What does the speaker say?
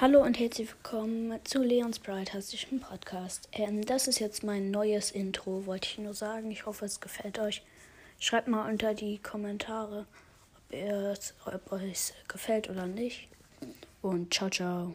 Hallo und herzlich willkommen zu Leons Brightastischen Podcast. Ähm, das ist jetzt mein neues Intro, wollte ich nur sagen. Ich hoffe, es gefällt euch. Schreibt mal unter die Kommentare, ob, es, ob euch gefällt oder nicht. Und ciao, ciao.